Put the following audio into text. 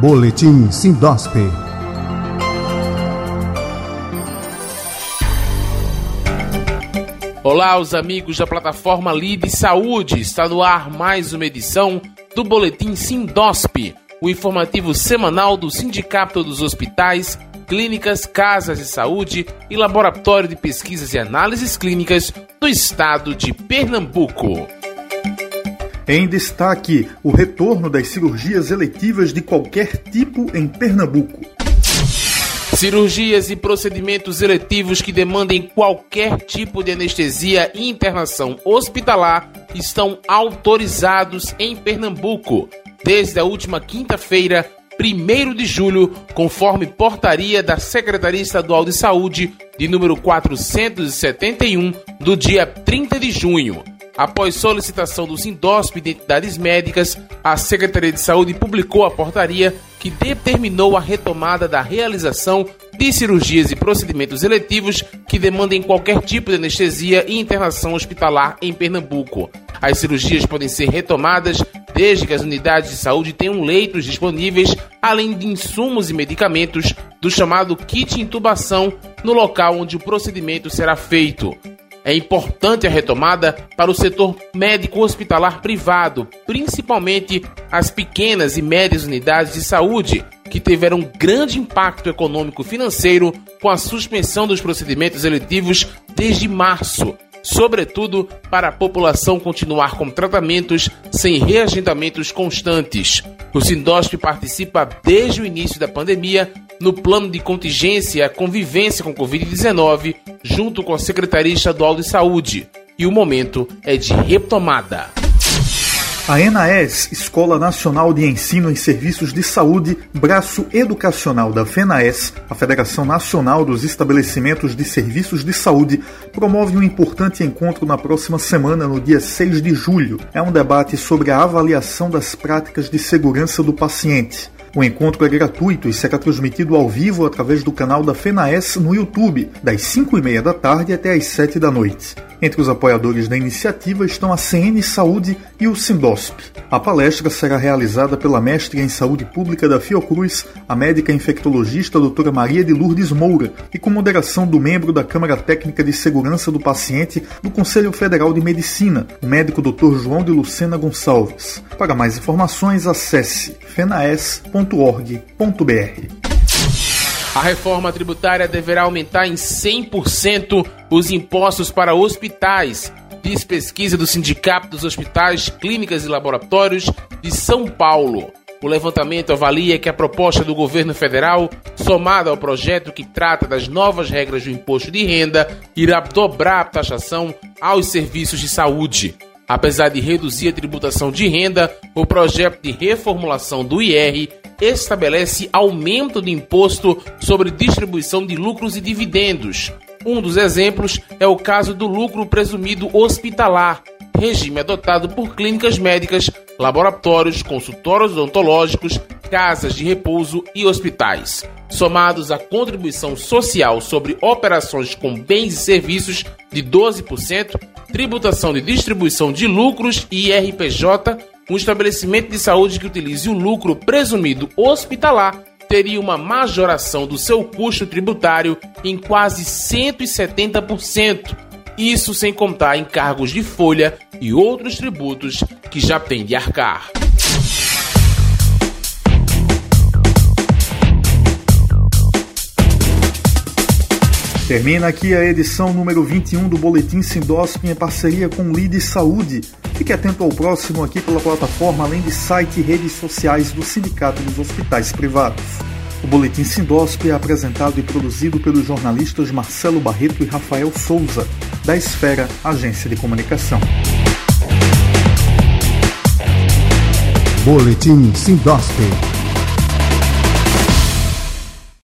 Boletim Sindosp. Olá, os amigos da plataforma Lide Saúde. Está no ar mais uma edição do Boletim Sindosp, o informativo semanal do Sindicato dos Hospitais, Clínicas, Casas de Saúde e Laboratório de Pesquisas e Análises Clínicas do Estado de Pernambuco. Em destaque, o retorno das cirurgias eletivas de qualquer tipo em Pernambuco. Cirurgias e procedimentos eletivos que demandem qualquer tipo de anestesia e internação hospitalar estão autorizados em Pernambuco desde a última quinta-feira, 1 de julho, conforme portaria da Secretaria Estadual de Saúde de número 471 do dia 30 de junho. Após solicitação do Sindosp de entidades médicas, a Secretaria de Saúde publicou a portaria que determinou a retomada da realização de cirurgias e procedimentos eletivos que demandem qualquer tipo de anestesia e internação hospitalar em Pernambuco. As cirurgias podem ser retomadas desde que as unidades de saúde tenham leitos disponíveis, além de insumos e medicamentos do chamado kit intubação no local onde o procedimento será feito. É importante a retomada para o setor médico hospitalar privado, principalmente as pequenas e médias unidades de saúde, que tiveram grande impacto econômico financeiro com a suspensão dos procedimentos eletivos desde março, sobretudo para a população continuar com tratamentos sem reagendamentos constantes. O Sindosp participa desde o início da pandemia no plano de contingência e convivência com Covid-19, junto com a Secretaria Estadual de Saúde. E o momento é de retomada. A ENAES, Escola Nacional de Ensino em Serviços de Saúde, braço educacional da FENAES, a Federação Nacional dos Estabelecimentos de Serviços de Saúde, promove um importante encontro na próxima semana, no dia 6 de julho. É um debate sobre a avaliação das práticas de segurança do paciente. O encontro é gratuito e será transmitido ao vivo através do canal da FENAES no YouTube, das 5 e meia da tarde até as 7 da noite. Entre os apoiadores da iniciativa estão a CN Saúde e o Sindosp. A palestra será realizada pela mestre em saúde pública da Fiocruz, a médica infectologista doutora Maria de Lourdes Moura, e com moderação do membro da Câmara Técnica de Segurança do Paciente do Conselho Federal de Medicina, o médico Dr. João de Lucena Gonçalves. Para mais informações, acesse fenaes.org.br. A reforma tributária deverá aumentar em 100% os impostos para hospitais, diz pesquisa do Sindicato dos Hospitais, Clínicas e Laboratórios de São Paulo. O levantamento avalia que a proposta do governo federal, somada ao projeto que trata das novas regras do imposto de renda, irá dobrar a taxação aos serviços de saúde. Apesar de reduzir a tributação de renda, o projeto de reformulação do IR estabelece aumento de imposto sobre distribuição de lucros e dividendos. Um dos exemplos é o caso do lucro presumido hospitalar, regime adotado por clínicas médicas, laboratórios, consultórios odontológicos, casas de repouso e hospitais. Somados à contribuição social sobre operações com bens e serviços de 12%, tributação de distribuição de lucros e IRPJ, um estabelecimento de saúde que utilize o lucro presumido hospitalar teria uma majoração do seu custo tributário em quase 170%. Isso sem contar encargos de folha e outros tributos que já tem de arcar. Termina aqui a edição número 21 do Boletim Sindosp em parceria com Lide Saúde. Fique atento ao próximo aqui pela plataforma, além de site e redes sociais do Sindicato dos Hospitais Privados. O Boletim Sindosp é apresentado e produzido pelos jornalistas Marcelo Barreto e Rafael Souza, da Esfera Agência de Comunicação. Boletim Sindosp.